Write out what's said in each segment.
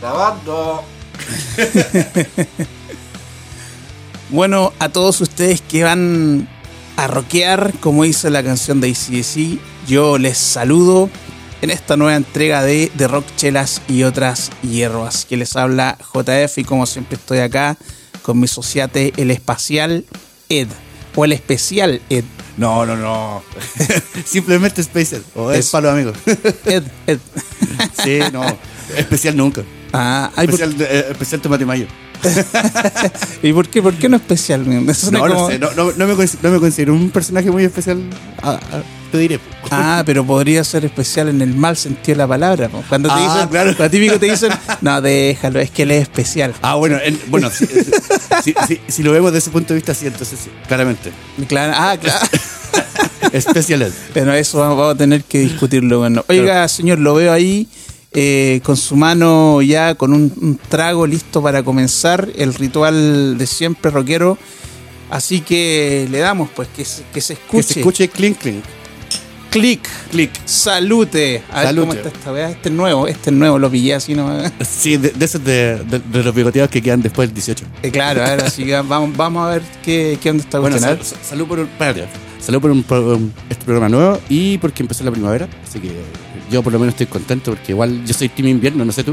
Grabando. Bueno, a todos ustedes que van a rockear, como dice la canción de ACDC, yo les saludo en esta nueva entrega de, de Rock Chelas y otras hierbas. Que les habla JF y como siempre estoy acá con mi sociate, el espacial Ed. O el especial Ed. No, no, no. Simplemente Spacer. O es Es- para los amigos. Ed, Ed. sí, no. Especial nunca. Ah, ay, ¿por- Especial, eh, especial tomate mayo. ¿y por qué, por qué no especial? No, no sé. No, no, no me, no me considero un personaje muy especial. Ah, ah, te diré. Ah, pero podría ser especial en el mal sentido de la palabra. Cuando te Ah, dicen, claro. cuando típico te dicen, no, déjalo, es que él es especial. Ah, bueno, en- bueno si, si- si- si lo vemos desde ese punto de vista, sí, entonces sí, claramente. Claro, ah, claro. Especial. Pero eso vamos, vamos a tener que discutirlo. Bueno. Oiga, señor, lo veo ahí eh, con su mano ya con un, un trago listo para comenzar el ritual de siempre rockero. Así que le damos, pues, que se, que se Que escuche. se escuche clink, clink. Clic, Click. salute. A ver Salute. cómo está esta weá. Este es nuevo, este es nuevo, lo pillé así, ¿no? Sí, de, de esos de, de- de los bigoteados que quedan después del 18. Eh, claro, a ver, así que vamos, vamos a ver qué, qué onda está Bueno, sal- ver. sal- salud por un, espérate. salud por un, por un- este programa nuevo y porque empezó la primavera. Así que yo por lo menos estoy contento porque igual yo soy team invierno, no sé tú.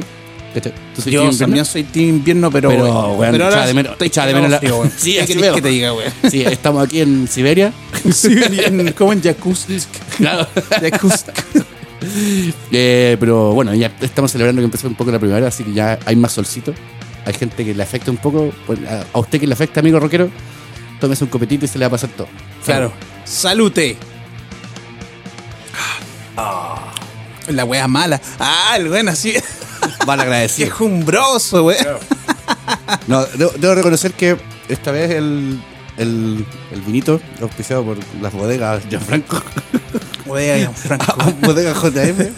¿Tú soy Yo también soy team invierno, pero, Pero, weón, echaba de menos- estoy de menos la-. Sí, ¿Qué que te diga, weón? Sí, estamos aquí en Siberia. Sí, en- como en Jacuzzi. Claro. Jacuzzi. Eh, pero bueno, ya estamos celebrando que empezó un poco la primavera, así que ya hay más solcito. Hay gente que le afecta un poco. Pues, a usted que le afecta, amigo rockero, tómese un copetito y se le va a pasar todo. Claro. Salute. La wea mala. Ah, el weón así. Mal Qué agradecido. jumbroso, weón. No, debo, debo reconocer que esta vez el, el, el vinito auspiciado por las bodegas Gianfranco, Weón, Franco. bodegas JM,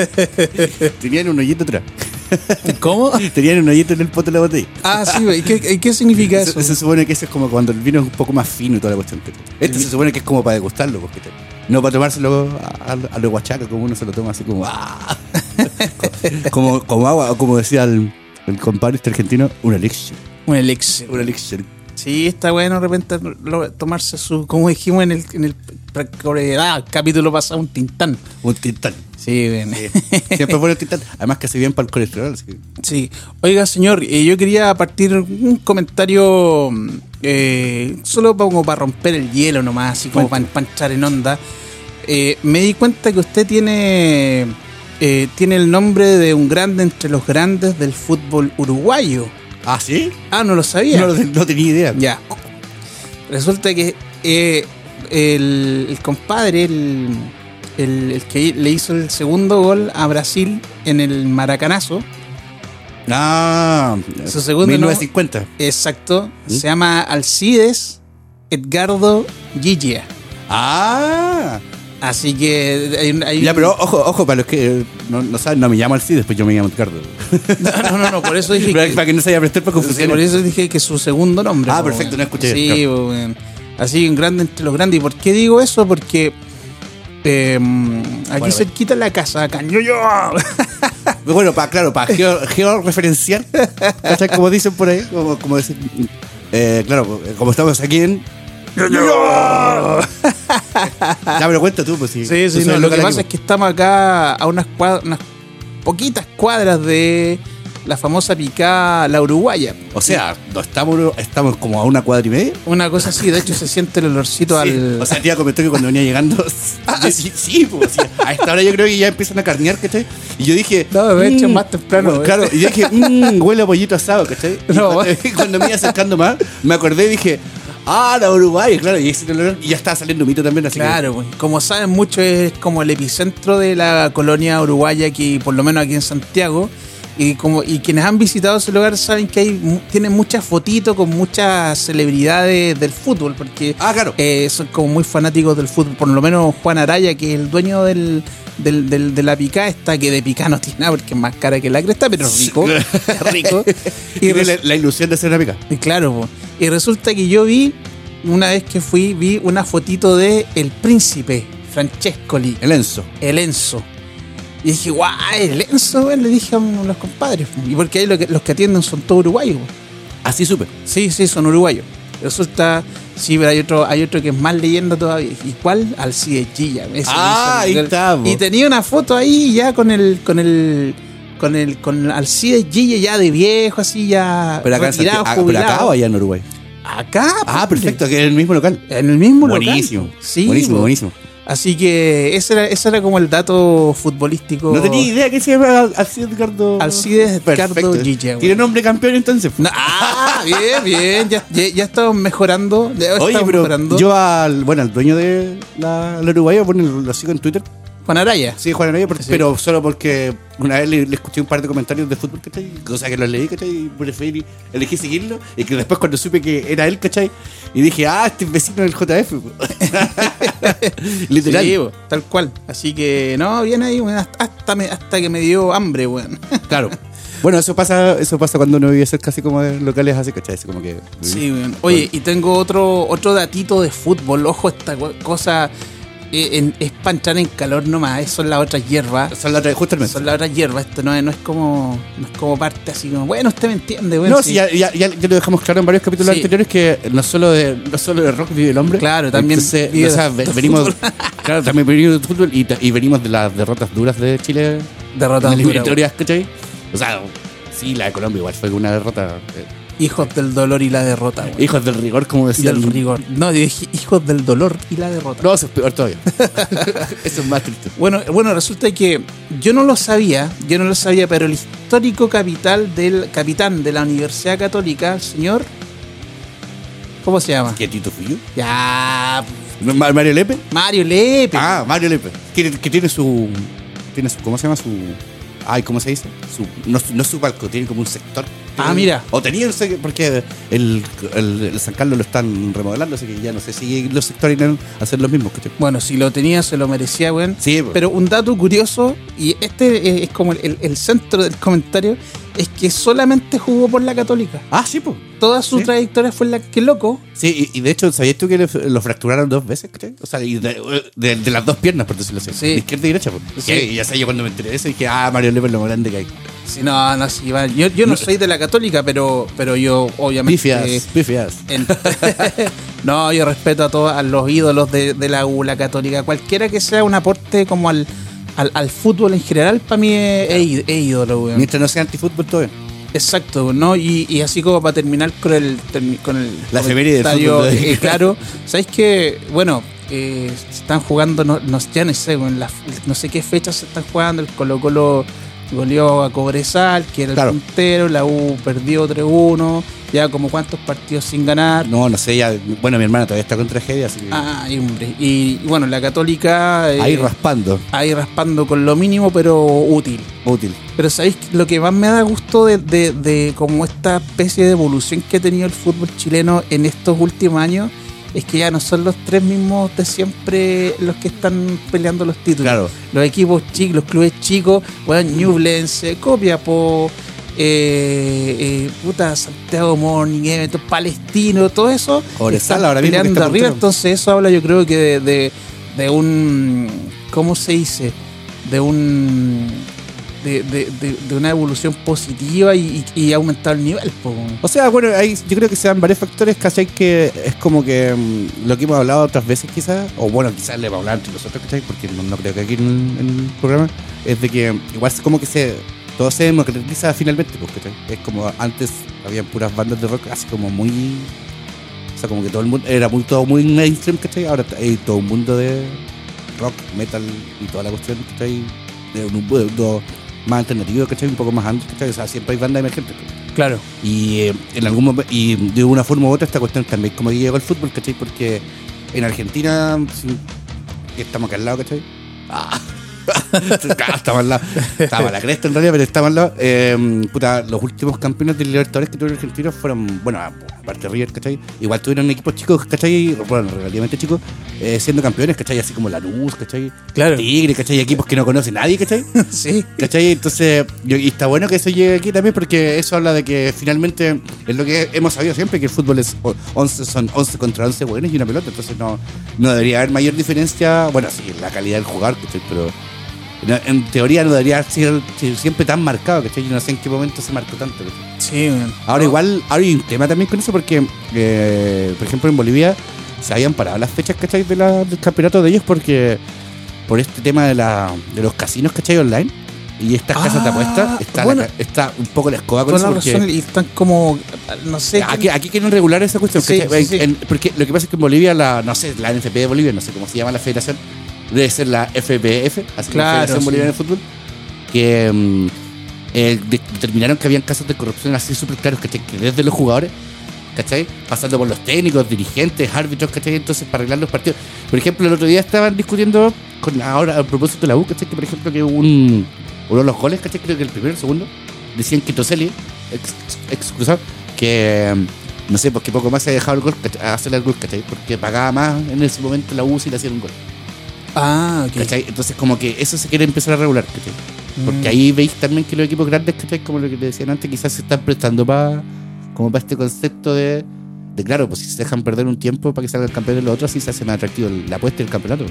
tenían un hoyito atrás. ¿Cómo? Tenían un hoyito en el pote de la botella. Ah, sí, weón. ¿Y qué, significa eso? Se, se supone que eso es como cuando el vino es un poco más fino y toda la cuestión. Este se supone que es como para degustarlo, porque te- no para tomárselo a, a, a lo guachaca, como uno se lo toma así como ¡ah! como, como agua, o como decía el, el compadre este argentino, un elixir. Un elixir. Un elixir. Sí, está bueno de repente lo- tomarse su, como dijimos en el, en el ah, capítulo pasado, un tintán. Un tintán. Sí, bien. Sí. Siempre bueno el tintán. Además que hace bien para el colesterol. que- Sí. Oiga, señor, eh, yo quería partir un comentario mm, eh, solo como para romper el hielo nomás, así como para, entrar en onda. Eh, me di cuenta que usted tiene, eh, tiene el nombre de un grande entre los grandes del fútbol uruguayo. ¿Ah, sí? Ah, no lo sabía. No, no tenía idea. Ya. Resulta que eh, el, el compadre, el, el- el que le hizo el segundo gol a Brasil en el Maracanazo, Ah, Su segundo 1950. exacto, ¿Mm? se llama Alcides Edgardo Gigia. Ah, Así que hay, hay ya, un- pero ojo, ojo, para los que no, no saben, no me llamo así, después yo me llamo Ricardo. No, no, no, no, por eso dije Para, que, para que no se vaya a prestar para por confusión. eso dije que su segundo nombre. Ah, perfecto, no escuché. Sí, Claro. weón. así un grande entre los grandes. ¿Y por qué digo eso? Porque eh, aquí bueno. cerquita la casa, acá en Ñuñoa, Bueno, para, claro, para geo, georreferenciar, ¿cachai? Como dicen por ahí, como, como decir, eh, claro, como estamos aquí en... ya, pero cuenta tú, pues sí. Sí, sí, no, lo que pasa es que estamos acá a unas, cuad- unas poquitas cuadras de la famosa picada La Uruguaya. O sea, no estamos, estamos como a una cuadra y media. Una cosa así, de hecho se siente el olorcito Sí, al... O sea, te iba a comentar que cuando venía llegando. Ah, sí, sí, pues, sí. A esta hora yo creo que ya empiezan a carnear, ¿cachai? Y yo dije. No, de hecho, mm, más temprano, bueno, ¿eh? claro, y yo dije, mmm, huele a pollito asado, ¿cachai? Y No, cuando, cuando me iba acercando más, me acordé y dije, ah, la Uruguay, claro, y, ese el olor, y ya estaba saliendo mito también, así que- Claro, pues, como saben mucho es como el epicentro de la colonia uruguaya aquí, por lo menos aquí en Santiago. Y como y quienes han visitado ese lugar saben que hay tienen muchas fotitos con muchas celebridades del fútbol, porque Ah, claro. eh, son como muy fanáticos del fútbol. Por lo menos Juan Araya, que es el dueño del, del- del- de la picá, está que de picá no tiene nada porque es más cara que la cresta, pero rico. rico. Y la, la ilusión de ser una pica. y claro, po. y resulta que yo vi, una vez que fui, vi una fotito de El Príncipe, Francescoli, El Enzo. el Enzo. Y dije, guay, Lenzo, weón, le dije a los compadres. Y porque ahí lo que- los que atienden son todos uruguayos. weón. Así supe. Sí, sí, son uruguayos. Resulta, sí, pero hay otro, hay otro que es más leyenda todavía. ¿Y cuál? Alcides Gilla. Ese Ah, ahí está. Y tenía una foto ahí ya con el, con el, con el, con Alcides Gilla ya de viejo, así ya Pero acá, en retirado, ah, pero acá jubilado. o allá en Uruguay. Acá, Ah, perfecto, que es el mismo local. En el mismo Buenísimo. local. Sí, buenísimo, po. buenísimo. Así que ese era, ese era como el dato futbolístico. No tenía idea que se llama Alcides Edgardo. Alcides Edgardo Tiene nombre campeón entonces. No, ah, bien, bien. Ya, ya, ya estamos mejorando. Ya Oye, estamos pero mejorando. yo al, bueno, al dueño de la, la Uruguaya, bueno, lo sigo en Twitter. Juan Araya. Sí, Juan Araya, por- Sí. pero solo porque una vez le, le escuché un par de comentarios de fútbol, ¿cachai? Cosa que los leí, ¿cachai? Y preferí, elegí seguirlo. Y que después cuando supe que era él, ¿cachai? Y dije, ah, este es vecino del JF. Literal. Sí, tal cual. Así que, no, viene ahí, hasta, hasta, me- hasta que me dio hambre, weón. Claro. Bueno, eso pasa, eso pasa cuando uno vive cerca así como de locales así, ¿cachai? Así como que. Sí, weón. Oye, y tengo otro, otro datito de fútbol. Ojo, esta co- cosa en- es para entrar en calor nomás. eh, Son las otras hierbas. Son la otra, justamente. Son las otras hierbas. Esto no es, no es como no es como parte así como, bueno, usted me entiende, weón. No, sí. ya, ya, ya, lo dejamos claro en varios capítulos Sí. anteriores que no solo de, no solo de rock vive el hombre. Claro, también Entonces, vive o sea, de ve- venimos, claro, también venimos de fútbol y, y venimos de las derrotas duras de Chile. Derrotas las duras, ¿cachai? O sea, sí, la de Colombia igual fue una derrota. eh, Hijos del dolor y la derrota, weón. hijos del rigor, como decía del rigor. No, dije hijos del dolor y la derrota. No, eso es peor todavía. eso es más triste. Bueno, bueno, resulta que yo no lo sabía, yo no lo sabía, pero el histórico capital del capitán de la Universidad Católica, el señor, ¿cómo se llama? ¿Qué Tito Fillo? Ya, ¿No es Ma- ¿Mario Lepe? Mario Lepe. Ah, Mario Lepe. Que, que tiene su, tiene su. ¿Cómo se llama? Su. Ay, ¿cómo se dice? Su, no, no su palco, tiene como un sector. Ah, mira. O tenía, no sé, qué, porque el, el, el San Carlos lo están remodelando, así que ya no sé si los sectores irán a hacer los mismos. ¿cachai? Bueno, si lo tenía, se lo merecía, weón. Sí. Pero un dato curioso, y este es como el, el centro del comentario, es que solamente jugó por la Católica. Ah, sí, pues. Toda su Sí. trayectoria fue la que loco. Sí, y, y de hecho, ¿sabías tú que le- lo fracturaron dos veces? ¿cachai? O sea, y de, de- de las dos piernas, por decirlo así. Sí. De izquierda y derecha. Pues. Sí. Y ya sé, yo cuando me enteré de eso dije, ah, Mario Lepe es lo más grande que hay. Si no, no, va. Yo, yo no soy de la Católica, pero, pero yo obviamente. Pifias, pifias. En- no, yo respeto a todos a los ídolos de, de la U, la católica. Cualquiera que sea un aporte como al, al, al fútbol en general, para mí es, es es ídolo, weón. Mientras no sea antifútbol, todo bien. Exacto, ¿no? Y, y así como para terminar con el, con el La del fútbol, eh, claro, ¿sabéis que, bueno, eh, están jugando, no, no, ya no sé, en la- no sé qué fechas se están jugando, el Colo Colo goleó a Cobresal, que era Claro. el puntero, la U perdió 3-1, ya como cuántos partidos sin ganar. No, no sé, ya. Bueno, mi hermana todavía está con tragedia, así que. Ay, hombre. Y, bueno, la Católica eh, ahí raspando. ahí raspando con lo mínimo, pero útil. Útil. Pero ¿sabéis lo que más me da gusto de, de, de como esta especie de evolución que ha tenido el fútbol chileno en estos últimos años? Es que ya no son los tres mismos de siempre los que están peleando los títulos. Claro. Los equipos chicos, los clubes chicos, bueno, Ñublense, Copiapó, eh, eh, puta, Santiago Morning, Palestino, todo eso. Cobresal ahora mismo está arriba. Entonces eso habla yo creo que de, de, de un, ¿cómo se dice? De un... De, de, una evolución positiva y, y, aumentar el nivel. po. O sea, bueno, hay, yo creo que se dan varios factores, ¿cachai? Que es como que mm, lo que hemos hablado otras veces quizás, o bueno, quizás le vamos a hablar entre nosotros, ¿cachai? Porque no, no creo que aquí en el programa, es de que igual es como que se todo se democratiza finalmente, pues, ¿cachai? Es como antes habían puras bandas de rock así como muy... O sea, como que todo el mundo, era muy todo muy mainstream, ¿cachai? Ahora hay todo un mundo de rock, metal y toda la cuestión, ¿cachai? De un mundo más alternativo, ¿cachai? Un poco más antes, ¿cachai? O sea, siempre hay bandas emergentes, ¿cachai? Claro. Y eh, en algún momento, y de una forma u otra esta cuestión también como que llegó al fútbol, ¿cachai? Porque en Argentina estamos acá al lado, ¿cachai? Ah. estamos al lado. Estamos a la cresta en realidad, pero estamos al lado. Eh, puta, los últimos campeones de Libertadores que tuvieron argentinos fueron, bueno, aparte de River, ¿cachai? Igual tuvieron equipos chicos, ¿cachai? Bueno, relativamente chicos, eh, siendo campeones, ¿cachai? Así como La Luz, ¿cachai? Claro. Tigre, ¿cachai? Equipos que no conoce nadie, ¿cachai? Sí. ¿Cachai? Entonces, y está bueno que eso llegue aquí también porque eso habla de que finalmente es lo que hemos sabido siempre, que el fútbol es o- 11, son 11 contra 11 buenos y una pelota, entonces no, no debería haber mayor diferencia, bueno, sí, la calidad del jugador, ¿cachai? Pero en teoría no debería ser siempre tan marcado, ¿cachai? Yo no sé en qué momento se marcó tanto, ¿cachai? Sí. Ahora No, igual, ahora hay un tema también con eso porque, eh, por ejemplo, en Bolivia se habían parado las fechas, ¿cachai? De la- del campeonato de ellos porque por este tema de, la, de los casinos, ¿cachai? Online y estas casas de Ah, apuestas, está, la bueno. está un poco la escoba con Toda eso la porque razón, y están como, no sé. aquí, aquí quieren regular esa cuestión. Sí, porque lo que pasa es que en Bolivia, la, no sé, la NFP de Bolivia, no sé cómo se llama la federación, debe ser la FPF, así Claro, Federación sí. Boliviana de Fútbol, que mm, eh, de- determinaron que habían casos de corrupción así súper claros, ¿cachai? Que desde los jugadores, ¿cachai? Pasando por los técnicos, dirigentes, árbitros, ¿cachai? Entonces, para arreglar los partidos. Por ejemplo, el otro día estaban discutiendo, con ahora a propósito de la U, ¿cachai? Que por ejemplo, que un, uno de los goles, ¿cachai? Creo que el primero, el segundo, decían que Toselli, ex, ex cruzado, que mm, no sé, porque poco más se ha dejado el gol, hacerle el gol, ¿cachai? Porque pagaba más en ese momento la U si le hacían un gol. Ah, ok. ¿cachai? Entonces, como que eso se quiere empezar a regular, ¿cachai? Porque Mm. ahí veis también que los equipos grandes, ¿cachai? Como lo que te decían antes, quizás se están prestando para como para este concepto de, de, claro, pues si se dejan perder un tiempo para que salga el campeón de los otros, así se hace más atractivo la apuesta del campeonato.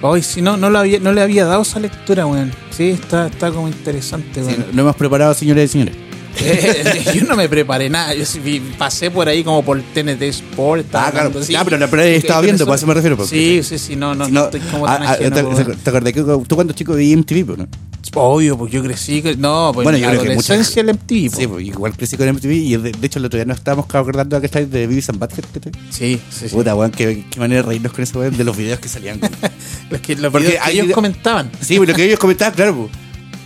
Hoy, si no, no, lo había, no le había dado esa lectura, weón. Sí, está, está como interesante, Sí, weón. no, no hemos preparado, señores y señores. Yo no me preparé nada. Yo vi- pasé por ahí como por TNT Sport. estaba Ah, claro. así. Ah, pero, pero Que- viendo, que pues eso me refiero. pues. Sí, sí, sí, no, no, Si no, no, estoy como ah, tan ah, ajeno, te, te acordás que tú cuando chico veías MTV, pues, ¿no? Obvio, pues yo crecí. No, pues Bueno, en yo creo que mucha- el MTV, po. Sí, pues igual crecí con MTV y de, de hecho el otro día nos estábamos acordando que estáis de Beavis and Butthead. Sí, sí, sí. Puta, weón, qué, qué manera de reírnos con eso, weón, de los videos que salían. Los que, los Porque videos que ellos comentaban. Sí, lo que ellos comentaban, claro, pues.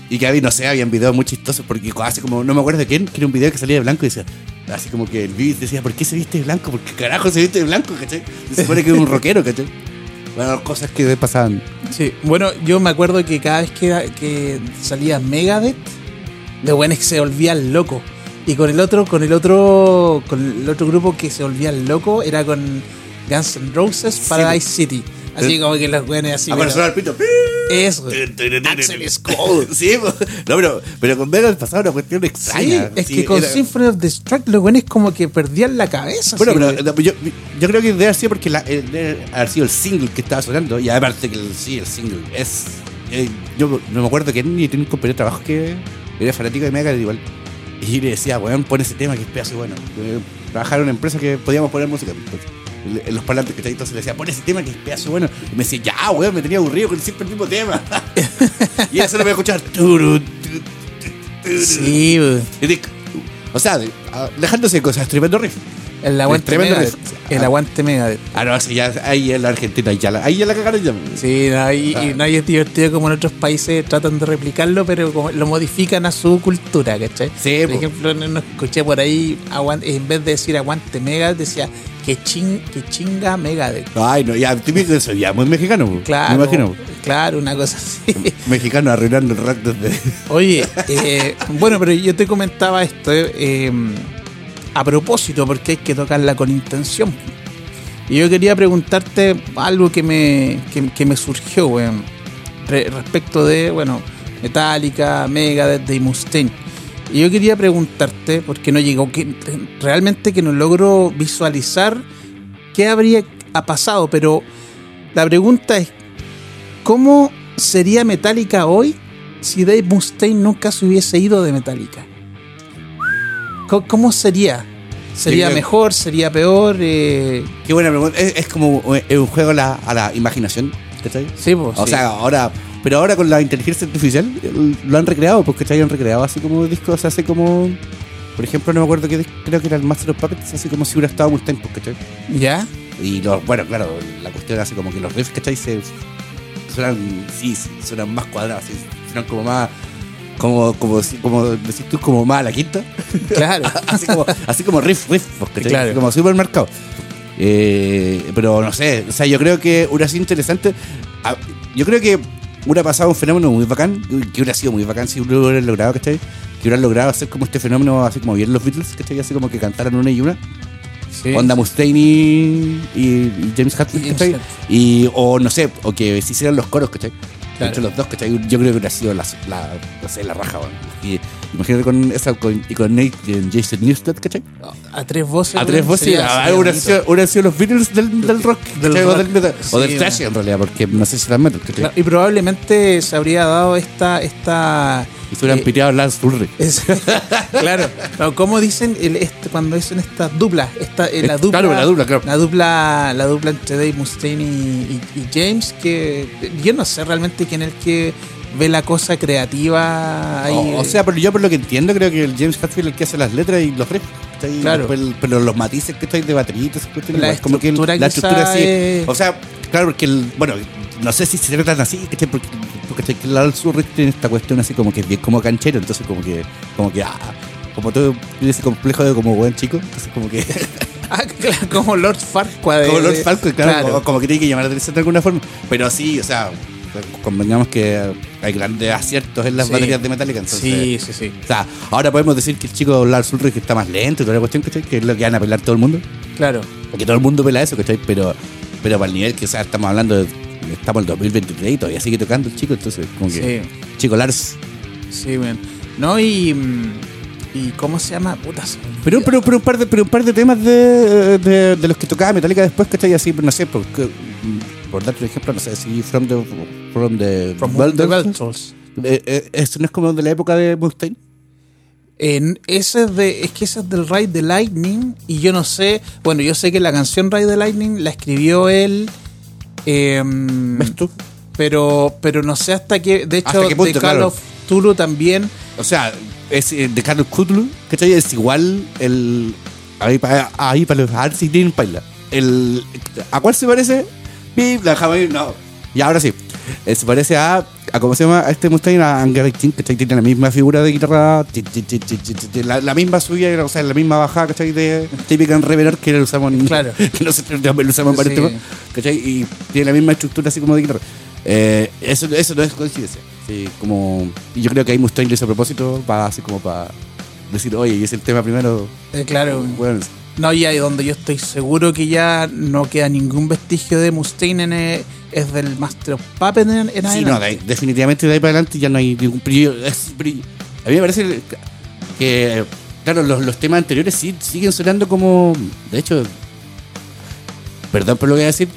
Y que había, no sé, habían videos muy chistosos porque hace como, no me acuerdo de quién, que era un video que salía de blanco y decía, así como que el Beavis decía, ¿por qué se viste de blanco? ¿Por qué carajo se viste de blanco, cachai? Se supone que es un rockero, cachai. Bueno, cosas que pasaban. Sí, bueno, yo me acuerdo que cada vez que, que salía Megadeth, de buenos que se volvían loco. Y con el otro, con el otro, con el otro grupo que se volvía loco era con Guns N' Roses Paradise City. Así Eh, como que los buenos así. Ah, para pero- el pito. Eso. Axel Scott. Sí, pues. no, pero, pero con Vegas pasaba una cuestión Sí, extraña. es Sí, que con era- Symphony of Destruct los buenos como que perdían la cabeza. Bueno, pero yo, yo creo que debe haber sido porque la, debe haber sido el single que estaba sonando. Y aparte que el, sí, el single es. eh, yo no me acuerdo quién, ni tenía un compañero de trabajo que era fanático de Mega igual. Y le decía, weón, pon ese tema que es pedazo bueno. Eh, Trabajaba en una empresa que podíamos poner música. Entonces, en- los parlantes que entonces le decía, pon ese tema que es pedazo bueno. Y me decía, ya, weón, me tenía aburrido con siempre el mismo tema. y eso lo voy a escuchar. Sí, de- O sea, de- dejándose de cosas, tremendo riff. el aguante tremendo Megadeth. riff. El Ah. aguante Megadeth. Ah, no, sí, ya, ahí en la Argentina, ahí ya la, ahí ya la cagaron ya. Sí, no, y, Ah. y no y es divertido como en otros países tratan de replicarlo, pero como lo modifican a su cultura, ¿cachai? Sí, por po. ejemplo, no, no escuché por ahí, aguan- en vez de decir aguante mega, decía que, ching, que chinga mega de. Ay, no, ya, ya, muy mexicano. Claro, Me imagino. claro, una cosa así. Mexicano arruinando el rock desde. Oye, eh, bueno, pero yo te comentaba esto eh, a propósito, porque hay que tocarla con intención. Y yo quería preguntarte algo que me, que, que me surgió, weón, re- respecto de, bueno, Metallica, Megadeth, Dave Mustaine. Y yo quería preguntarte, porque no llegó, que realmente que no logro visualizar qué habría ha pasado, pero la pregunta es, ¿cómo sería Metallica hoy si Dave Mustaine nunca se hubiese ido de Metallica? ¿Cómo, cómo sería? ¿Sería mejor? ¿Sería peor? Eh, Qué buena pregunta. Es, es como es un juego a la, a la imaginación, ¿cachai? sí, pues. O sí. sea, ahora. Pero ahora con la inteligencia artificial lo han recreado, porque ¿cachai? han recreado así como discos, hace como. Por ejemplo, no me acuerdo qué creo que era el Master of Puppets, así como si hubiera estado Mustaine, pues, ¿cachai? ¿Ya? Y los, bueno, claro, la cuestión hace como que los riffs, ¿cachai? Se, suenan, sí, suenan más cuadrados, sí, suenan como más, como, como, como decís tú, como más a la quinta. Claro. así, como, así como riff, riff, pues. Claro. Así como supermercado. Eh, pero no sé, o sea, yo creo que hubiera sido interesante. Yo creo que hubiera pasado un fenómeno muy bacán, que hubiera sido muy bacán si lo hubieran logrado, ¿cachai? Que hubieran logrado hacer como este fenómeno, así como bien los Beatles, ¿cachai? Así como que cantaran una y una. Sí. Onda Mustaine y, y James Hetfield, ¿cachai? Y, o no sé, o que se hicieran los coros, ¿cachai? Claro. Entre los dos, ¿cachai? Yo creo que hubiera sido la, la, no sé, la raja. Imagínate con esa con, y con Nate y Jason Newsted, ¿cachai? A tres voces. A tres voces, sería- ah, hubieran bonito. sido, los Beatles del, del rock, Del ¿cachai? o rock. del metal. o Sí, del thrash en realidad, porque no sé si era metal, ¿cachai? Y probablemente se habría dado esta. esta Y se hubieran eh, piteado Lance Ulrich. claro, no, como dicen el, este, cuando dicen esta dupla, esta, eh, la dupla, claro, la dupla, claro. la dupla, la dupla entre Dave Mustaine y, y- y James, que yo no sé realmente quién es el que ve la cosa creativa ahí. O, o sea, pero yo por lo que entiendo, creo que el James Hetfield es el que hace las letras y los riffs. Claro. El- pero los matices que estáis de cuestiones, La igual, como que el- la estructura sí. es- O sea, claro, porque el. Bueno, no sé si se tratan así. Porque, porque ¿cachai? que el Lance Ulrich tiene esta cuestión así como que es bien como canchero, entonces como que. Como que. Ah, como todo tiene ese complejo de como buen chico, entonces como que. Ah, claro, como Lord Farquaad. como Lord Falcon, claro, Como, como que tiene que llamar la atención de alguna forma. Pero sí, o sea, convengamos que hay grandes aciertos en las Sí. baterías de Metallica, entonces. Sí, sí, sí. O sea, ahora podemos decir que el chico Lars Ulrich está más lento y toda la cuestión, ¿cachai? Que es lo que van a pelar todo el mundo. Claro. Porque todo el mundo pela eso, ¿cachai? Pero, pero para el nivel que, o sea, estamos hablando de. Estamos en el 2023 y todavía sigue tocando el chico, entonces, como que. Sí. Chico Lars. Sí, weón. No, y. mm, ¿Y cómo se llama? Puta, se me Pero, pero, pero, un par de, pero un par de temas de, de, de los que tocaba Metallica después, ¿cachai? Así, no sé, porque, por darte un ejemplo, no sé, si From the. From the. From the eh, eh, ¿Eso no es como de la época de Mustaine? En ese es de, es que ese es del Ride the Lightning y yo no sé, bueno, yo sé que la canción Ride the Lightning la escribió él, em, ¿Ves tú? pero pero no sé hasta qué, de hecho, ¿Hasta qué punto, The Call claro? of Tulu también, O sea, es eh, de Carlos Cthulhu, ¿cachai? Es igual el. Ahí para ahí para los Arts y Green Paila. El, ¿A cuál se parece? Bip, la dejamos ahí, no. Y ahora sí. Se parece a, a. ¿Cómo se llama? A este Mustaine, a King, ¿cachai? Tiene la misma figura de guitarra. La, la misma subida, o sea, la misma bajada, ¿cachai? De, típica en Revenant que lo usamos en. Claro. que nosotros también lo usamos en varios Sí. temas, ¿cachai? Y tiene la misma estructura así como de guitarra. Eh, eso, eso no es coincidencia. Sí, como, y yo creo que ahí Mustaine lo hizo a propósito, para así como para decir, oye, y es el tema primero. eh, claro, Bueno, no, y ahí donde yo estoy seguro que ya no queda ningún vestigio de Mustaine en el- es del Master of Puppets en, en sí, adelante. no, de ahí- definitivamente de ahí para adelante ya no hay ningún brillo. A mí me parece que, claro, los, los temas anteriores sí siguen sonando como. De hecho, perdón por lo que voy a decir.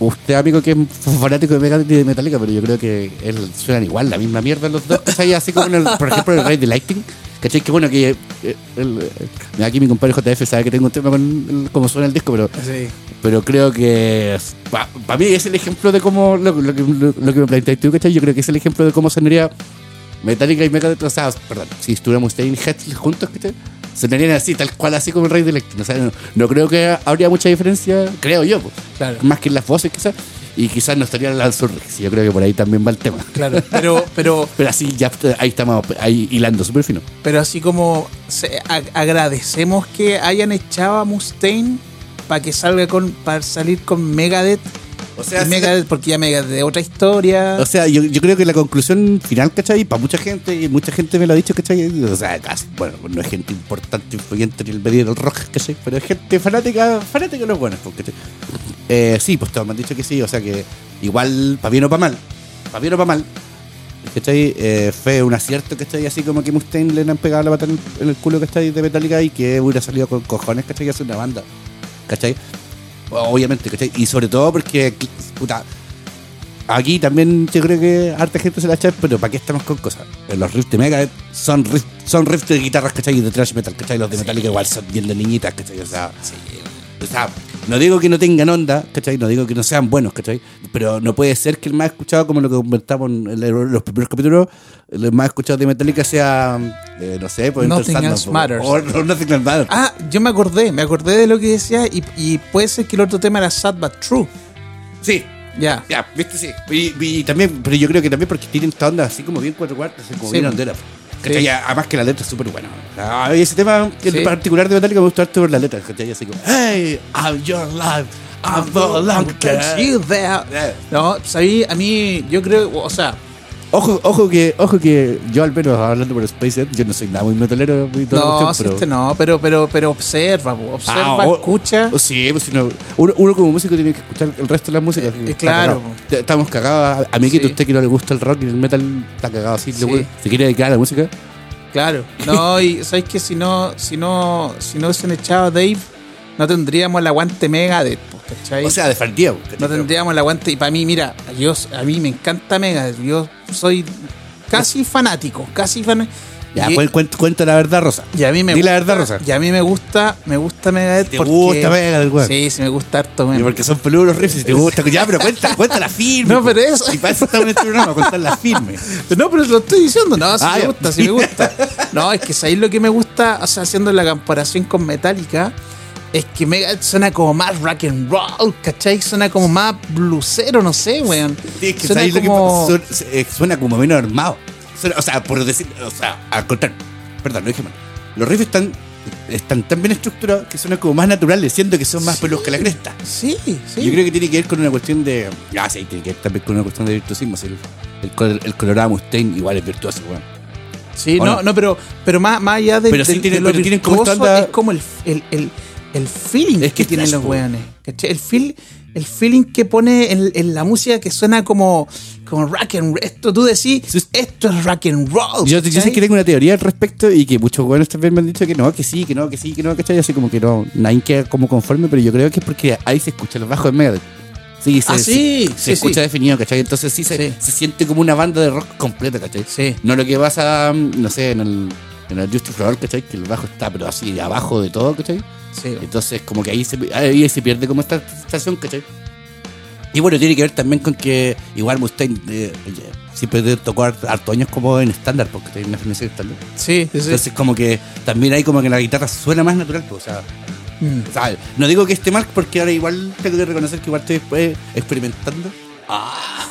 Usted, amigo, que es fanático de Megadeth y de Metallica, pero yo creo que él, suenan igual, la misma mierda los dos, ¿cachai? Así como, en el, por ejemplo, el Rey de Lightning, ¿cachai? Que bueno, que eh, el- eh, aquí mi compadre JF sabe que tengo un tema con el- cómo suena el disco, pero Sí. pero creo que para mí es el ejemplo de cómo lo, lo que, lo, lo que me planteaste tú, ¿cachai? Yo creo que es el ejemplo de cómo sonaría Metallica y Megadeth, o sea, perdón, si estuviéramos y Hetfield juntos, ¿cachai? Sonarían así, tal cual, así como el Rey de Electro. O sea, no, no creo que habría mucha diferencia, creo yo, pues, Claro. más que en las voces quizás, y quizás no estaría Lance Ulrich, yo creo que por ahí también va el tema. Claro, pero, pero, Pero así ya ahí estamos ahí hilando súper fino. pero así como se- a- agradecemos que hayan echado a Mustaine para que salga con, para salir con Megadeth. O sea, Megadeth, porque ya Megadeth de otra historia. O sea, yo, yo creo que la conclusión final, ¿cachai? Para mucha gente, y mucha gente me lo ha dicho, ¿cachai? O sea, bueno, no es gente importante, influyente en el medio del rock, ¿cachai? Pero es gente fanática, fanática de los buenos, pues, ¿cachai? Eh, sí, pues todos me han dicho que sí, o sea que igual, para bien o para mal, para bien o para mal, ¿cachai? Eh, fue un acierto, ¿cachai? Así como que Mustaine le han pegado la pata en el, en el culo, ¿cachai? De Metallica y que hubiera salido con cojones, ¿cachai? Hacer una banda, ¿cachai? Obviamente, ¿cachai? Y sobre todo porque, puta, aquí también yo creo que harta gente se la echa, pero ¿para qué estamos con cosas? Los riffs de Megadeth son riffs, son riffs de guitarras, ¿cachai? Y de thrash metal, ¿cachai? Los de Metallica igual son bien de niñitas, ¿cachai? O sea, o sea, no digo que no tengan onda, ¿cachai? No digo que no sean buenos, ¿cachai? Pero no puede ser que el más escuchado, como lo que comentamos en el- los primeros capítulos, el más escuchado de Metallica sea, eh, no sé, pues Nothing Enter Else Sandman, Matters. O, o Nothing Else Matters. Ah, yo me acordé, me acordé de lo que decía y, y puede ser que el otro tema era Sad But True. Sí, Ya. Ya, viste, sí. Y, y también, pero yo creo que también porque tienen esta onda así como bien cuatro cuartos, como Sí. bien ondera. Sí. Además que la letra es súper buena. Sea, ese tema en Sí. particular de Metallica me gusta harto por la letra, ¿cachai? Así como, hey, I'm your life, I'm no longer You there. No, sabí, a mí, yo creo, o sea, Ojo, ojo que, ojo que yo al menos hablando por Space yo no soy nada muy metalero y toda la no, cuestión, pero- este no, pero, pero, pero observa, observa, Ah, o- escucha. o sí, pues, uno, uno como músico tiene que escuchar el resto de la música. Eh, claro. cagado. Estamos cagados. A mí que Sí. usted que no le gusta el rock y el metal está cagado así. Sí. Se quiere dedicar a la música. Claro. No, y sabes que si no, si no, si no hubiesen echado a Dave, no tendríamos el aguante Megadeth, pues, ¿cachai? O sea, de Faldía. no tendríamos el aguante. Y para mí, mira, yo, a mí me encanta Megadeth. Yo soy casi fanático, casi fanático. Ya, Y- pues cuenta, cuenta la verdad, Rosa. Y a mí me Di gusta, la verdad, Rosa. Y a mí me gusta, me gusta Megadeth ¿Te porque... gusta Megadeth, weón? Sí, sí me gusta harto, weón. porque son peludos los riffs y te gusta. Ya, pero cuenta, cuenta la firme. No, pero eso- Y para eso estamos en este programa, contar la firme. No, pero lo estoy diciendo, no, sí Ah, me ya. gusta, sí me gusta. No, es que ahí lo que me gusta, o sea, haciendo la comparación con Metallica, es que Megadeth suena como más rock and roll, ¿cachai? Suena como más blusero, no sé, weón. Sí, es que suena ¿sabes lo que como... Suena, eh, suena como menos armado. Suena- o sea, por decir, o sea, al contrario. Perdón, lo dije mal. Los riffs están, están tan bien estructurados que suenan como más naturales, siendo que son más peludos que la cresta. Sí, sí. Yo creo que tiene que ver con una cuestión de. Ah, sí, tiene que ver también con una cuestión de virtuosismo. sí, El, el, el Colorado Mustaine igual es virtuoso, weón. Sí, ¿O no, no? no, pero, pero más, más allá de, Pero sí de- de tienen- lo pero tienen como virtuoso, esta onda- es como el, el, el, el feeling Es que, que tienen los weones. El, feel, el feeling que pone en, en la música que suena como, como rock and roll. Esto tú decís, esto es rock and roll. Yo, yo sé que tengo una teoría al respecto y que muchos buenos también me han dicho que no, que sí, que no, que sí, que no, ¿cachai? Así como que no, nadie queda como conforme, pero yo creo que es porque ahí se escucha los bajos de Megadeth. Sí, se, Ah, sí, se, sí, se escucha definido, ¿cachai? Entonces sí se, se siente como una banda de rock completa, ¿cachai? Sí. No lo que pasa, mm, no sé, en el, en el Justice for All, ¿cachai? Que el bajo está, pero así abajo de todo, ¿cachai? Sí. Entonces, como que ahí se, ahí se pierde como esta sensación, ¿cachai? Y bueno, tiene que ver también con que igual Mustaine eh, siempre tocó hart- harto años como en estándar, porque tiene una afinación estándar. Sí, sí, sí. Entonces, como que también hay como que la guitarra suena más natural, pues, o sea, Mm. o sea, no digo que esté mal, porque ahora igual tengo que reconocer que igual estoy eh, experimentando.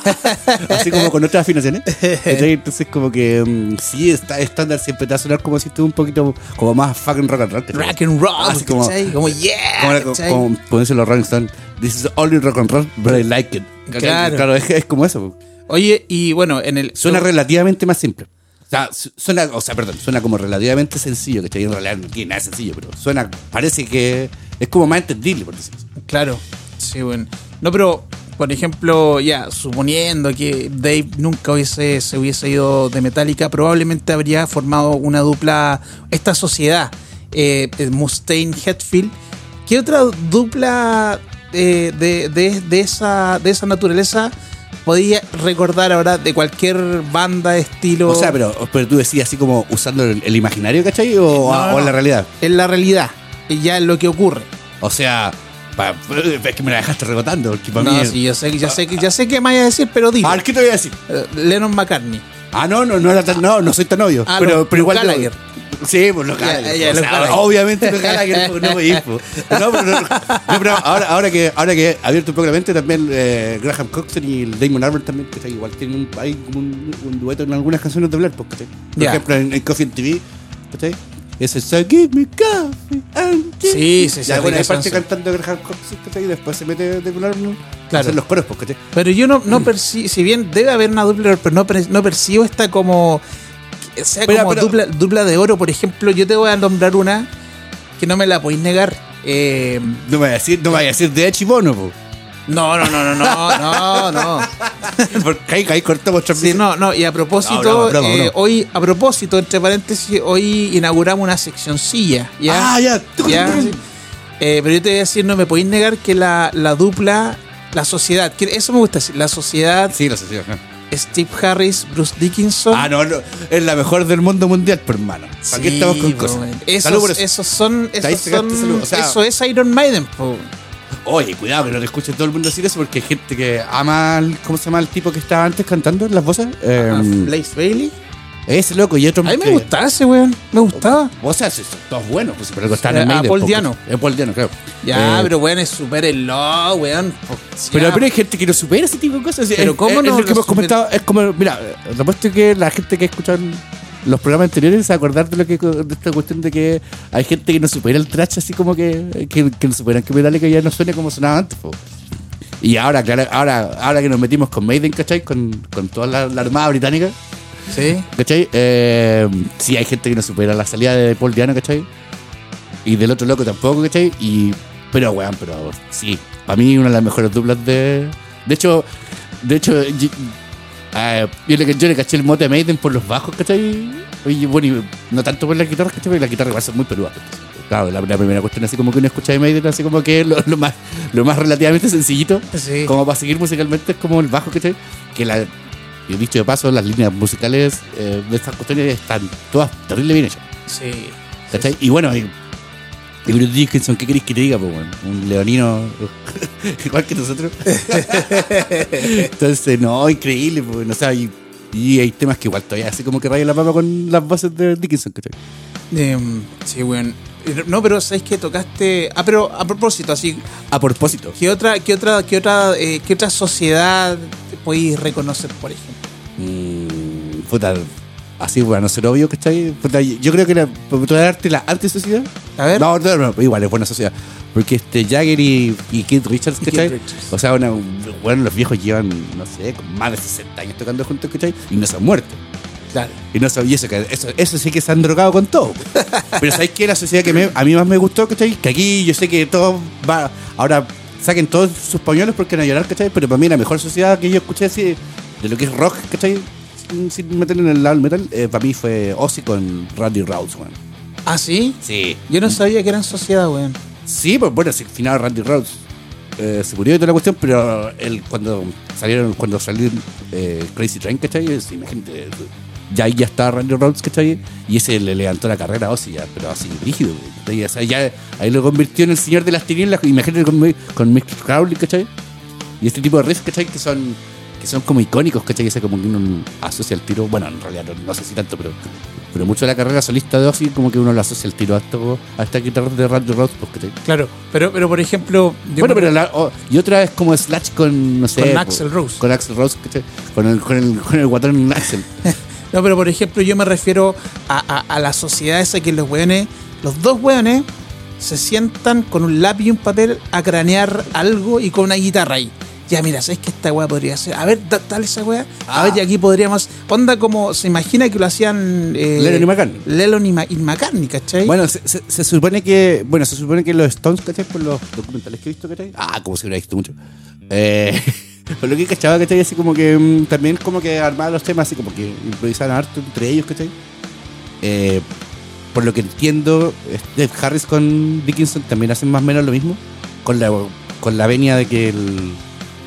Así como con otras afinaciones. Entonces, como que mm, sí, está estándar siempre te va a sonar como si estuviera un poquito como más fucking rock and roll. rock and roll, Así como-. Como, yeah, como, como, como los Rolling Stones, this is only rock and roll, but I like it. Claro. claro es, es como eso. Oye, y bueno, en el... Suena relativamente más simple. O sea, su- suena, o sea, perdón, suena como relativamente sencillo, que en realidad no tiene nada sencillo, pero suena, parece que es como más entendible, por decirlo. Claro, sí, bueno. No, pero, por ejemplo, ya, suponiendo que Dave nunca hubiese, se hubiese ido de Metallica, probablemente habría formado una dupla, esta sociedad, eh, Mustaine Hetfield. ¿Qué otra dupla eh, de, de- de esa, de esa naturaleza podía recordar ahora de cualquier banda, estilo? O sea, pero, pero tú decías así como usando el, el imaginario, ¿cachai? O, No, no, o en no. la realidad. En la realidad, ya es lo que ocurre. O sea, pa- es que me la dejaste rebotando, porque para No, mí. sí, yo sé, que- ya sé, que- ya sé qué me vaya a decir, pero digo. A ver, ¿qué te voy a decir? Eh, Lennon McCartney. Ah, no, no, no era tan, no, no soy tan obvio. Ah, pero, los- pero igual. Gallagher. Sí, pues los Ya, Gallagher. o los sea, Gallagher. Obviamente los Gallagher, pues, no a ir, pues. No, pero, no, no, pero ahora, ahora que ahora que he abierto un poco la mente, también eh, Graham Coxon y el Damon Albarn también, que igual tienen un, hay un, un dueto en algunas canciones de Blair, pues. Por ejemplo, en, en Coffee and TV, ¿cachai? Ese So give me coffee and. Sí, sí, sí, hay rica parte canción. cantando Graham. Y después se mete Damon Albarn Claro. hacer los coros, pues, ¿cachai? Pero yo no, no percibo, si bien debe haber una dupla, pero no, no percibo esta como. sea Pero- como pero- dupla, dupla de oro, por ejemplo. Yo te voy a nombrar una que no me la podéis negar. Eh, No me vaya a decir, no me vaya a decir de y Bono, pues. No, no, no, no, no, no, no. Porque ahí, ahí cortamos Sí, no, no, y a propósito, No, broma, broma, eh, broma. hoy, a propósito, entre paréntesis, hoy inauguramos una seccioncilla. ¿ya? Ah, ya. Ya. Eh, pero yo te voy a decir, no me podéis negar que la, la dupla, la sociedad, que eso me gusta decir, la sociedad Sí, sí, ajá. Steve Harris, Bruce Dickinson. Ah, no, no, es la mejor del mundo mundial, pero hermano. ¿Para qué Sí, estamos con po, cosas? Esos, por eso. esos son. Ahí Esos sacaste son salud, o sea- eso es Iron Maiden, po. Oye, cuidado que no te escuche todo el mundo decir eso porque hay gente que ama, al- ¿cómo se llama el tipo que estaba antes cantando las voces? Eh, Ah, Blaze Bailey. ese loco y otro A mí me que- gustaba ese weón. Me gustaba. O sea, son todos buenos, pues, pero están Eh, en Maiden, Paul po, Diano. Es Paul Diano, claro. Ya, Eh, pero weón, es super el low, weón. Pero, pero hay gente que no supera ese tipo de cosas. Pero Es- ¿cómo es, no Es lo que lo hemos supera? comentado. Es como, mira, apuesto que la gente que ha escuchado los programas anteriores acordar de, lo que, de esta cuestión de que hay gente que no supera el trash así como que, que, que no superan que Metallica ya no suene como sonaba antes. po. Y ahora, claro, ahora, ahora que nos metimos con Maiden, ¿cachai? Con, con toda la, la armada británica, Sí. ¿cachai? Eh, sí, hay gente que no supera la salida de Paul Diano, ¿cachai? Y del otro loco tampoco, ¿cachai? Y, pero, weón, pero sí, para mí una de las mejores duplas de... De hecho, de hecho, eh, yo, le, yo le caché el mote a Maiden por los bajos, ¿cachai? Oye, bueno, y no tanto por la guitarra, ¿cachai? Porque la guitarra va a ser muy peluda. Claro, la, la primera cuestión así como que uno escucha de Maiden, así como que lo, lo más, lo más relativamente sencillito, Sí. como para seguir musicalmente, es como el bajo, ¿cachai? Que la, y dicho de paso, las líneas musicales eh, de estas cuestiones están todas terrible bien hechas, Sí. ¿cachai? Y bueno, y, y Bruce Dickinson, ¿qué queréis que te diga? Pues, bueno, un leonino igual que nosotros. Entonces, no, increíble, pues, o sea, y, y hay temas que igual todavía así como que rayan la papa con las voces de Dickinson, ¿cachai? Em, sí, weón. No, pero ¿sabes que tocaste? Ah, pero a propósito, así, A propósito. ¿qué otra, qué otra, qué otra, eh, qué otra sociedad podéis reconocer, por ejemplo? Mm, puta, así, bueno, ser obvio, ¿cachai? Puta, yo creo que la, ¿puedo darte la antisociedad? A ver. No, no, no, igual es buena sociedad. Porque este Jagger y, y Keith Richards, Keith ¿cachai? Richards. O sea, una- bueno, los viejos llevan, no sé, más de 60 años tocando juntos, ¿cachai? Y no se han muerto. Claro. Y no sabía eso, que eso, eso sí que se han drogado con todo. Pero ¿sabéis qué? La sociedad que me- a mí más me gustó, ¿cachai? Que aquí yo sé que todo va. Ahora saquen todos sus pañuelos porque van a llorar, ¿cachai? Pero para mí la mejor sociedad que yo escuché así, de lo que es rock, ¿cachai? Sin, sin meterlo en el lado metal, eh, para mí fue Ozzy con Randy Rhodes, weón. ¿Ah, sí? Sí. Yo no sabía que eran sociedad, weón. Sí, pues bueno, si al final Randy Rhodes eh, se murió y toda la cuestión, pero él cuando salieron, cuando salieron eh, Crazy Train, ¿cachai? Es- Imagínate, ya ahí ya estaba Randy Rhodes, ¿cachai? Y ese le levantó la carrera a Ozzy, ya, pero así rígido, ¿cachai? O sea, ya ahí lo convirtió en el señor de las tinieblas, imagínate con, con Mick Crowley, ¿cachai? Y este tipo de riffs, ¿cachai? Que son, que son como icónicos, ¿cachai? Que se como que uno asocia al tiro, bueno, en realidad no, no sé si tanto, pero, pero mucho de la carrera solista de Ozzy como que uno lo asocia al tiro a, esto, a esta guitarra de Randy Rhodes, pues, ¿cachai? Claro. Pero, pero por ejemplo. Bueno, pero la- y otra es como Slash con, no sé. Con po- Axl Rose. Con Axel Rose, ¿cachai? Con el, con el, con el guatón Axel. No, pero por ejemplo, yo me refiero a, a- a la sociedad esa que los weones, los dos weones, se sientan con un lápiz y un papel a cranear algo y con una guitarra ahí. Ya, mira, ¿sabes que esta weá podría ser? A ver, da- dale esa weá. A Ah. ver, y aquí podríamos. Onda como se imagina que lo hacían. Eh, Lennon y McCartney. Lennon y, Ma- y McCartney, ¿cachai? Bueno, se, se- se supone que. Bueno, se supone que los Stones, ¿cachai? Por los documentales que he visto, ¿cachai? Ah, como si hubiera visto mucho. Eh, por lo que cachaba, ¿cachai? Así como que mm, también como que armaban los temas, así como que improvisaban harto entre ellos, ¿cachai? Eh, por lo que entiendo, Steve Harris con Dickinson también hacen más o menos lo mismo. Con la, con la venia de que el.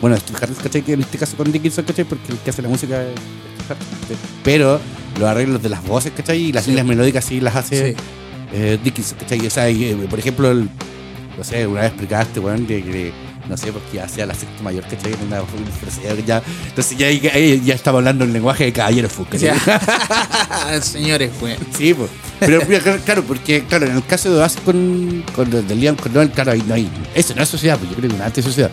Bueno, Steve Harris, ¿cachai? Que en este caso con Dickinson, ¿cachai? Porque el que hace la música es Steve. Pero los arreglos de las voces, ¿cachai? Y las Sí. líneas melódicas sí las hace Sí. eh, Dickinson, ¿cachai? O sea, y, eh, por ejemplo, el- no sé, una vez explicaste, weón, que, no sé, porque hacía la sexta mayor, ¿cachai? En una ya, entonces ya, ya, ya estaba hablando el lenguaje de caballero Fu, ¿cachai? Señores, weón. Sí, pues. Pero claro, porque, claro, en el caso de Oasis con, con el de Liam, con Noel, claro, ahí no hay. Eso no es sociedad, pues yo creo que una antisociedad.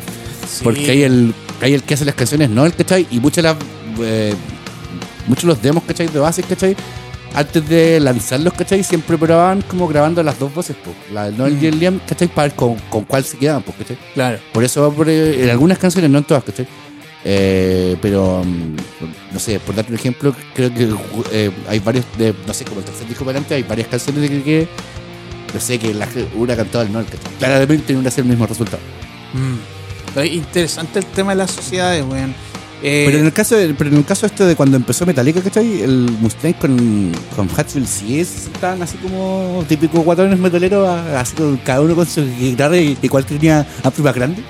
Sí. Porque hay el, hay el que hace las canciones, no el, ¿cachai? Y muchas las. eh, muchos de los demos, ¿cachai? De Oasis, ¿cachai? Antes de lanzarlos, ¿cachai? Siempre probaban como grabando las dos voces, pues. La de Noel y el Liam, ¿cachai? Para ver con, con cuál se quedaban, pues, ¿cachai? Claro. Por eso va por, eh, en algunas canciones, no en todas, ¿cachai? Eh, pero, mm, no sé, por darte un ejemplo, creo que eh, hay varios, de, no sé, como el tercer disco para adelante, hay varias canciones de que, no sé, que la, una cantaba el no, ¿cachai? Claramente no hace el mismo resultado. Mm. Interesante el tema de las sociedades, weón. Eh, Pero en el caso de, pero en el caso este de cuando empezó Metallica, ¿cachai? El Mustang con, con Hatfield sí es tan así como típico guatones metaleros, así con cada uno con su guitarra y igual tenía amplio más grande.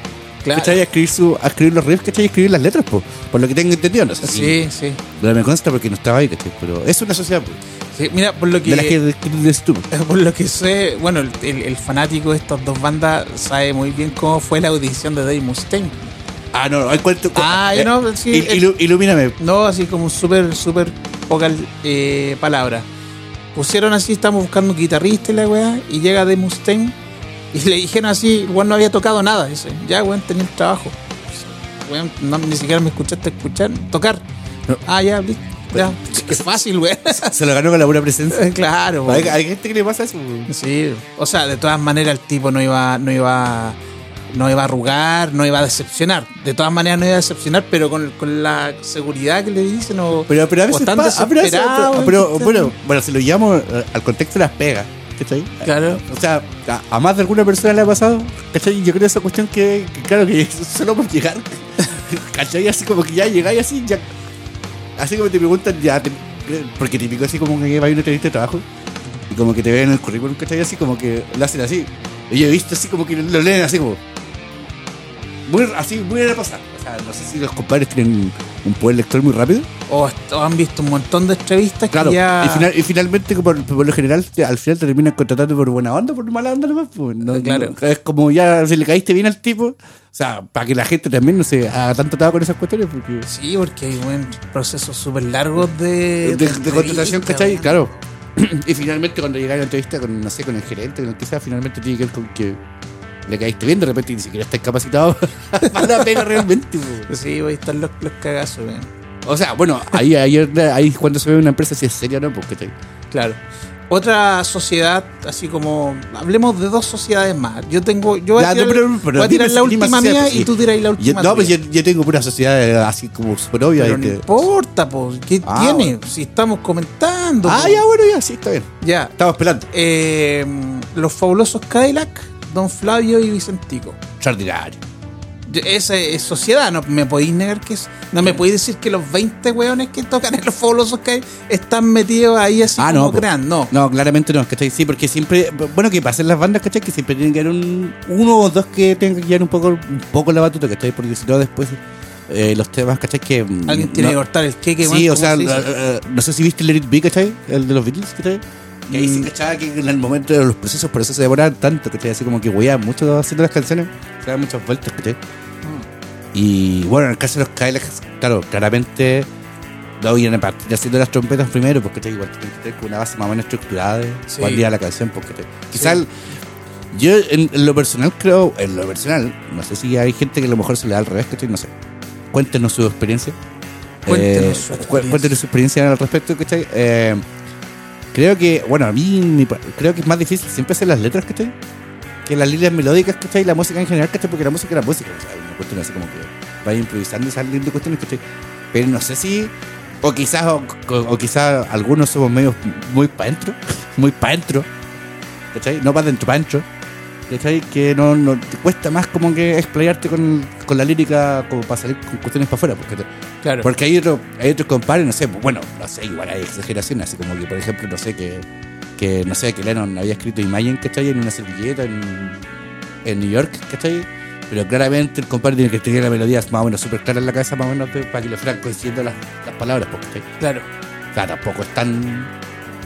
Claro. ¿Cachai? A escribir, su, a escribir los riffs, ¿cachai? Y escribir las letras, po, por lo que tengo entendido, no sé si- Sí, sí. Pero me consta porque no estaba ahí, ¿cachai? Pero es una sociedad, po, Sí, Mira, por lo que. de las que tú. Por lo que sé, bueno, el, el- el fanático de estas dos bandas sabe muy bien cómo fue la audición de Dave Mustaine. Ah, no, hay cuento. Ah, eh, no, sí, il- el- ilu- ilumíname. No, así como súper, súper pocas eh, palabras. Pusieron así, estamos buscando un guitarrista y la weá, y llega Dave Mustaine y le dijeron así, weón no había tocado nada. Dice, ya weón, tenía el trabajo. Weón, no, ni siquiera me escuchaste escuchar, tocar. No. Ah, ya, listo, ya. Qué fácil, weón. Se lo ganó con la pura presencia. claro, Hay, weón. hay gente que le pasa eso. Sí, o sea, de todas maneras el tipo no iba, no iba, no iba a arrugar, no iba a decepcionar. De todas maneras no iba a decepcionar, pero con, con la seguridad que le dicen o, Pero, pero a veces pero, a veces- pero, bueno, bueno, si lo llevamos al contexto de las pegas, ¿cachai? Claro. O sea, a, a más de alguna persona le ha pasado, ¿cachai? Yo creo esa cuestión que, que claro, que solo por llegar, ¿cachai? Así como que ya llegáis así, ya. Así como te preguntan, ya, te- porque típico así como que va a una entrevista de trabajo y como que te ven en el currículum, ¿cachai? Así como que lo hacen así. Y yo he visto así como que lo leen así como. Muy, así, muy a pasar. O sea, no sé si los compadres tienen un poder lector muy rápido. O, han visto un montón de entrevistas Claro, que ya. y, final- y finalmente, por, por lo general, al final te terminan contratando por buena onda, por mala onda nomás. Pues, no, Claro. no, es como ya si le caíste bien al tipo. O sea, para que la gente también no se haga tanto atado con esas cuestiones. Porque Sí, porque hay un procesos súper largos de. de, de contratación, ¿cachai? Claro. y finalmente, cuando llega la entrevista con, no sé, con el gerente, con el que sea, finalmente tiene que ver con que le caíste bien, de repente y ni siquiera estás capacitado para la pega realmente. pues. Sí, ahí están los, los cagazos, weón. O sea, bueno, ahí, ahí, ahí cuando se ve una empresa si es seria o no, pues, ¿cachai? Claro. Otra sociedad, así como. Hablemos de dos sociedades más. Yo tengo. Yo voy a tirar, no, pero- pero voy a tirar dime la última sociedad, mía pues, y tú tiras la Yo- última. no, pues yo, yo tengo pura sociedad así como súper obvia. Pero no que- importa, pues. ¿Qué Ah, tiene? bueno. Si estamos comentando. Ah, po. ya, bueno, ya, sí, está bien. Ya. Estamos pelando. Eh, los fabulosos Cadillac, Don Flavio y Vicentico. Extraordinario. Esa es sociedad, no me podéis negar que es. No me podéis decir que los 20 weones que tocan en los fabulosos Cadillac están metidos ahí así Ah, como no, crean. No. No, claramente no, ¿cachai? Sí, porque siempre, bueno, que pasen las bandas, ¿cachai? Que siempre tienen que haber un, uno o dos que tengan que guiar un poco, un poco la batuta, ¿cachai? Porque si no, después eh, los temas, ¿cachai? Que, mm, Alguien tiene no- que cortar el queque, Sí, o sea, eh, no sé si viste el It Be, ¿cachai? El de los Beatles, ¿cachai? Que ahí Mm. sí, ¿cachai? Que en el momento de los procesos, por eso se demoran tanto, ¿cachai? Así como que wean mucho haciendo las canciones, se dan muchas vueltas, ¿cachai? Y bueno, en el caso de los Kylax, claro, claramente no vienen a partir haciendo las trompetas primero, porque igual tienen que tener una base más o menos estructurada de Sí. cuál iría la canción, porque quizás yo en, en lo personal creo, en lo personal, no sé si hay gente que a lo mejor se le da al revés, ¿cachai? No sé. Cuéntenos su experiencia. Cuéntenos Eh, su cu- experiencia. Cuéntenos su experiencia al respecto, ¿cachai? Eh, creo que, bueno, a mí mi pa- creo que es más difícil siempre hacer las letras, ¿cachai? Que las líneas melódicas, ¿cachai? Y la música en general, ¿cachai? Porque la música es la música, o sea, una cuestión así como que vaya improvisando y salen de cuestiones, ¿cachai? Pero no sé si, o quizás, o, quizás algunos somos medio muy para adentro, muy para adentro, ¿cachai? No para adentro, para adentro. ¿Cachai? Que no, no te cuesta más como que explayarte con, con la lírica como para salir con cuestiones para afuera. Porque, Claro. porque hay, otro, hay otros compadres, no sé, pues, bueno, no sé, igual hay exageraciones, así como que, por ejemplo, no sé, que, que no sé, que Lennon había escrito Imagine, ¿cachai? En una servilleta en, en New York, ¿cachai? Pero claramente el compadre tiene que tener la melodía más o menos súper clara en la cabeza, más o menos, para que le fueran coincidiendo las, las palabras, pues, ¿cachai? Claro. O sea, tampoco es tan,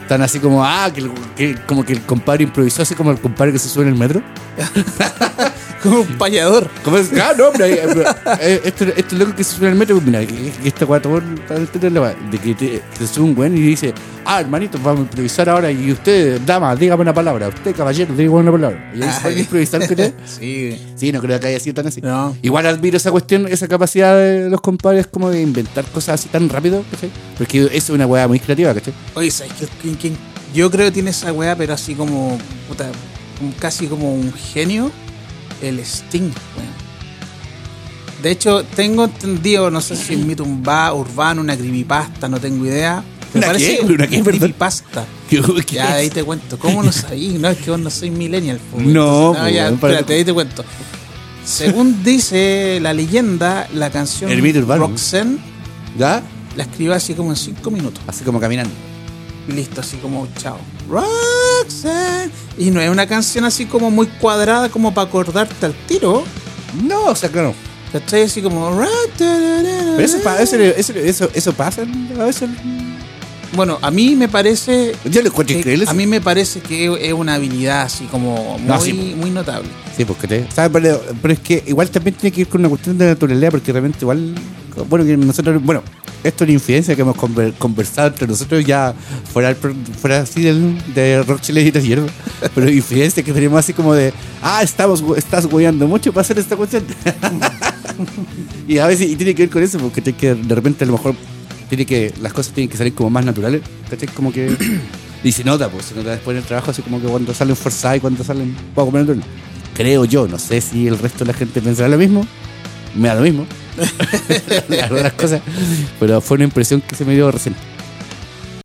tan así como, ah, que, que- como que el compadre improvisó, así como el compadre que se sube en el metro. Como un payador. Como es, ah, no, pero, eh, eh, esto, esto es loco que se sube en el metro, mira, esta guata de que te, te sube un güey y dice, ah, hermanito, vamos a improvisar ahora y usted, dama, dígame una palabra, usted, caballero, dígame una palabra. Y ahí se puede Ay. improvisar, ¿cachai? Sí. Sí, no creo que haya sido tan así. No. Igual admiro esa cuestión, esa capacidad de los compadres como de inventar cosas así tan rápido, ¿cachai? Porque eso es una weá muy creativa, ¿cachai? Oye, ¿sabes qué? Yo creo que tiene esa weá, pero así como. puta, un- casi como un genio. El Sting, weón. De hecho, tengo entendido, no sé si es mito urbano, una creepypasta, no tengo idea. Me ¿Una parece qué? ¿Una qué, creepypasta. ¿Qué- qué Ya, es? ahí te cuento. ¿Cómo no sabí? No, es que vos no soy millennial. No, entonces, po, ya, espérate, ahí te cuento. Según dice la leyenda, la canción El mito urbano. Roxanne ¿Ya? la escribió así como en 5 minutos. Así como caminando. Listo, así como chao. Roxanne. Y no es una canción así como muy cuadrada como para acordarte al tiro. No, o sea, claro. ¿Cachai? Así como. Pero eso, eso, eso, eso, pasa a veces. Bueno, a mí me parece. Yo lo encuentro increíble. a mí me parece que es una habilidad así como muy, No, sí, muy notable. Sí, porque te. ¿sabes? Pero, pero es que igual también tiene que ir con una cuestión de naturalidad, porque realmente igual. Bueno, que nosotros. Bueno, esto es una infidencia que hemos conver- conversado entre nosotros ya fuera, fuera así del, de Rock Chile y Hierro. Pero infidencia que tenemos así como de. Ah, estamos, estás guiando mucho para hacer esta cuestión. y a veces y tiene que ver con eso, porque que de repente a lo mejor tiene que las cosas tienen que salir como más naturales. Como que y se nota, pues se nota después en el trabajo así como que cuando salen forzadas y cuando salen poco menos. Creo yo, no sé si el resto de la gente pensará lo mismo. Me da lo mismo. algunas cosas, pero fue una impresión que se me dio recién.